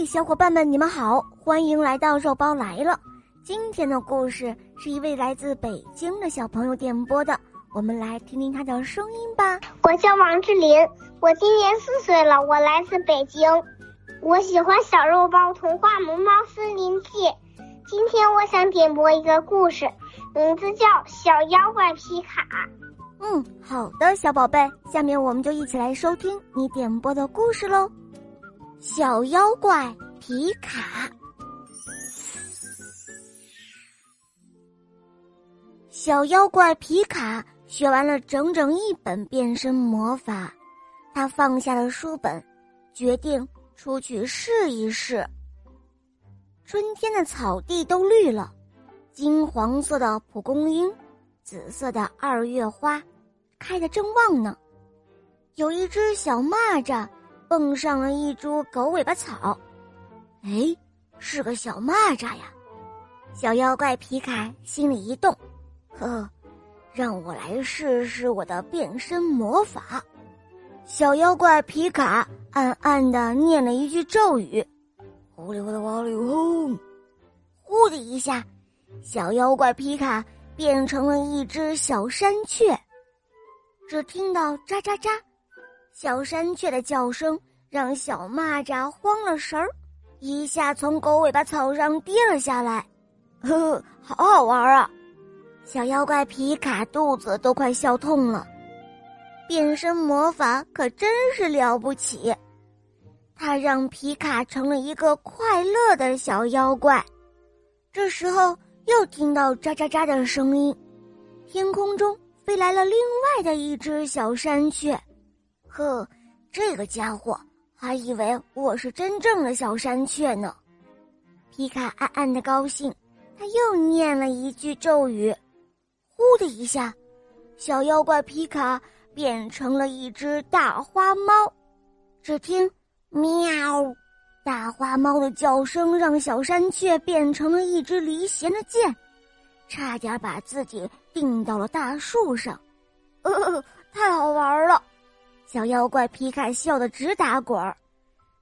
嘿，小伙伴们，你们好，欢迎来到肉包来了。今天的故事是一位来自北京的小朋友点播的，我们来听听他的声音吧。我叫王志林，我今年四岁了，我来自北京。我喜欢小肉包童话《萌猫森林记》。今天我想点播一个故事，名字叫《小妖怪皮卡》。嗯，好的，小宝贝，下面我们就一起来收听你点播的故事喽。小妖怪皮卡，小妖怪皮卡学完了整整一本变身魔法，他放下了书本，决定出去试一试。春天的草地都绿了，金黄色的蒲公英，紫色的二月花，开得正旺呢。有一只小蚂蚱。蹦上了一株狗尾巴草，哎，是个小蚂蚱呀！小妖怪皮卡心里一动，呵呵，让我来试试我的变身魔法。小妖怪皮卡暗暗的念了一句咒语：“呼里呼噜哇里呼！”呼的一下，小妖怪皮卡变成了一只小山雀。只听到喳喳喳。小山雀的叫声让小蚂蚱慌了神儿，一下从狗尾巴草上跌了下来。呵呵，好好玩啊！小妖怪皮卡肚子都快笑痛了。变身魔法可真是了不起，它让皮卡成了一个快乐的小妖怪。这时候又听到喳喳喳的声音，天空中飞来了另外的一只小山雀。呵，这个家伙还以为我是真正的小山雀呢。皮卡暗暗的高兴，他又念了一句咒语，呼的一下，小妖怪皮卡变成了一只大花猫。只听喵，大花猫的叫声让小山雀变成了一支离弦的箭，差点把自己钉到了大树上。呃，太好玩了。小妖怪皮卡笑得直打滚儿，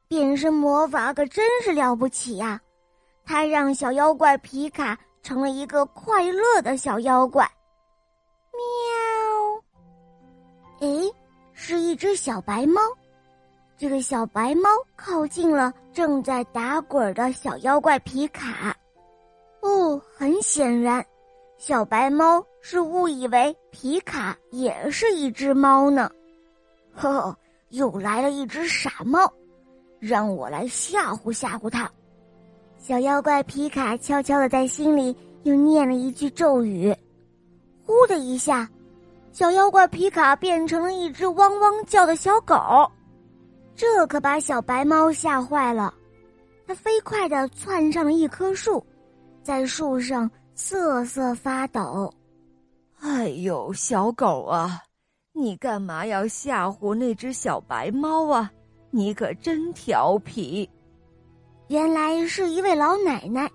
变身魔法可真是了不起呀！他让小妖怪皮卡成了一个快乐的小妖怪。喵！诶，是一只小白猫。这个小白猫靠近了正在打滚的小妖怪皮卡。哦，很显然，小白猫是误以为皮卡也是一只猫呢。呵呵，又来了一只傻猫，让我来吓唬吓唬他。小妖怪皮卡悄悄的在心里又念了一句咒语，呼的一下，小妖怪皮卡变成了一只汪汪叫的小狗，这可把小白猫吓坏了。它飞快的窜上了一棵树，在树上瑟瑟发抖。哎呦，小狗啊！你干嘛要吓唬那只小白猫啊？你可真调皮！原来是一位老奶奶，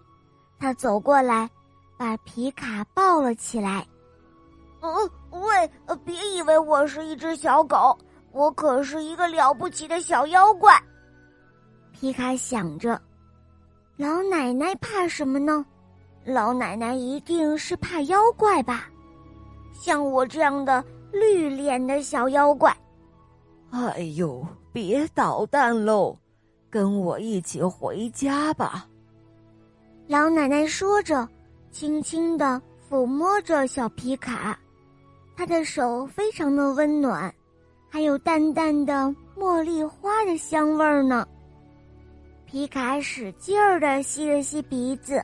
她走过来，把皮卡抱了起来。嗯，喂，别以为我是一只小狗，我可是一个了不起的小妖怪。皮卡想着，老奶奶怕什么呢？老奶奶一定是怕妖怪吧？像我这样的。绿脸的小妖怪，哎呦，别捣蛋喽，跟我一起回家吧。老奶奶说着，轻轻的抚摸着小皮卡，她的手非常的温暖，还有淡淡的茉莉花的香味儿呢。皮卡使劲儿的吸了吸鼻子，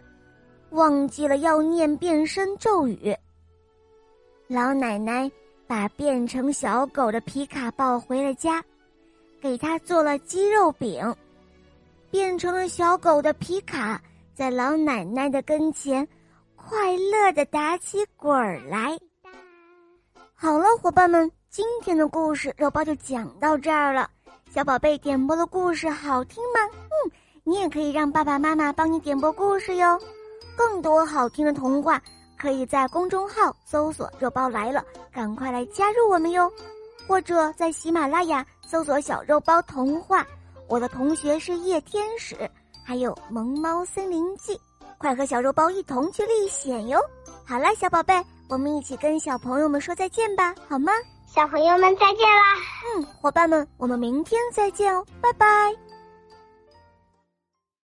忘记了要念变身咒语。老奶奶。把变成小狗的皮卡抱回了家，给他做了鸡肉饼。变成了小狗的皮卡在老奶奶的跟前，快乐的打起滚儿来。好了，伙伴们，今天的故事肉包就讲到这儿了。小宝贝点播的故事好听吗？嗯，你也可以让爸爸妈妈帮你点播故事哟。更多好听的童话。可以在公众号搜索“肉包来了”，赶快来加入我们哟！或者在喜马拉雅搜索“小肉包童话”，我的同学是夜天使，还有《萌猫森林记》，快和小肉包一同去历险哟！好了，小宝贝，我们一起跟小朋友们说再见吧，好吗？小朋友们再见啦！嗯，伙伴们，我们明天再见哦，拜拜。